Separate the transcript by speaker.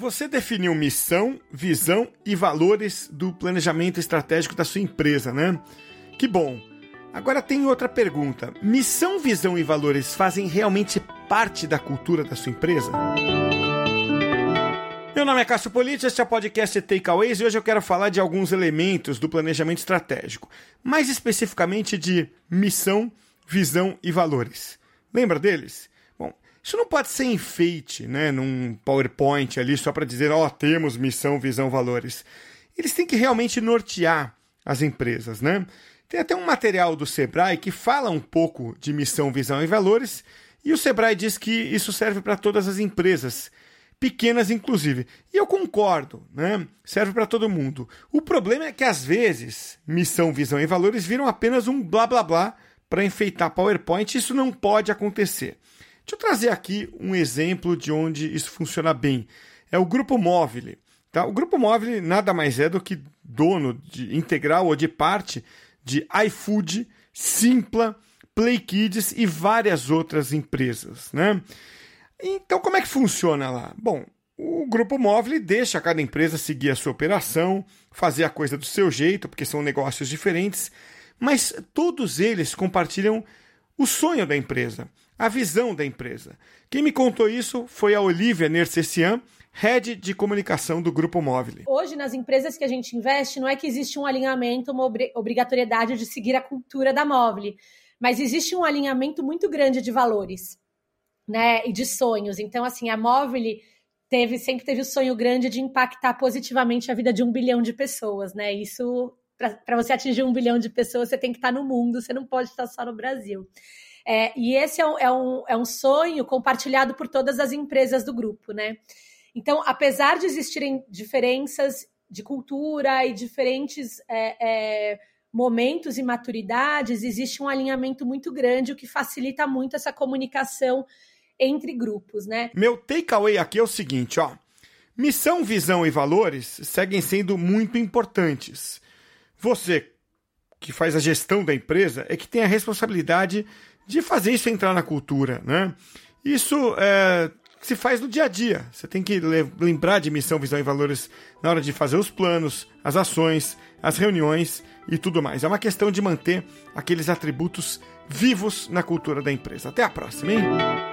Speaker 1: Você definiu missão, visão e valores do planejamento estratégico da sua empresa, né? Que bom. Agora tem outra pergunta. Missão, visão e valores fazem realmente parte da cultura da sua empresa? Meu nome é Cássio Politi, este é o podcast Takeaways e hoje eu quero falar de alguns elementos do planejamento estratégico, mais especificamente de missão, visão e valores. Lembra deles? Isso não pode ser enfeite, né, num PowerPoint ali só para dizer, ó, oh, temos missão, visão, valores. Eles têm que realmente nortear as empresas, né? Tem até um material do Sebrae que fala um pouco de missão, visão e valores, e o Sebrae diz que isso serve para todas as empresas, pequenas inclusive. E eu concordo, né? Serve para todo mundo. O problema é que às vezes missão, visão e valores viram apenas um blá blá blá para enfeitar PowerPoint, isso não pode acontecer. Deixa eu trazer aqui um exemplo de onde isso funciona bem. É o Grupo Móvel. Tá? O Grupo Móvel nada mais é do que dono de integral ou de parte de iFood, Simpla, Play Kids e várias outras empresas. Né? Então, como é que funciona lá? Bom, o grupo móvel deixa cada empresa seguir a sua operação, fazer a coisa do seu jeito, porque são negócios diferentes, mas todos eles compartilham o sonho da empresa, a visão da empresa. Quem me contou isso foi a Olivia Nercessian, head de comunicação do Grupo Móvel.
Speaker 2: Hoje, nas empresas que a gente investe, não é que existe um alinhamento, uma obrigatoriedade de seguir a cultura da Móvel, mas existe um alinhamento muito grande de valores, né, e de sonhos. Então, assim, a Móvel teve sempre teve o sonho grande de impactar positivamente a vida de um bilhão de pessoas, né? Isso para você atingir um bilhão de pessoas, você tem que estar no mundo, você não pode estar só no Brasil. É, e esse é um, é, um, é um sonho compartilhado por todas as empresas do grupo, né? Então, apesar de existirem diferenças de cultura e diferentes é, é, momentos e maturidades, existe um alinhamento muito grande, o que facilita muito essa comunicação entre grupos, né?
Speaker 1: Meu takeaway aqui é o seguinte, ó. Missão, visão e valores seguem sendo muito importantes. Você, que faz a gestão da empresa, é que tem a responsabilidade de fazer isso entrar na cultura, né? Isso é, se faz no dia a dia. Você tem que lembrar de missão, visão e valores na hora de fazer os planos, as ações, as reuniões e tudo mais. É uma questão de manter aqueles atributos vivos na cultura da empresa. Até a próxima, hein?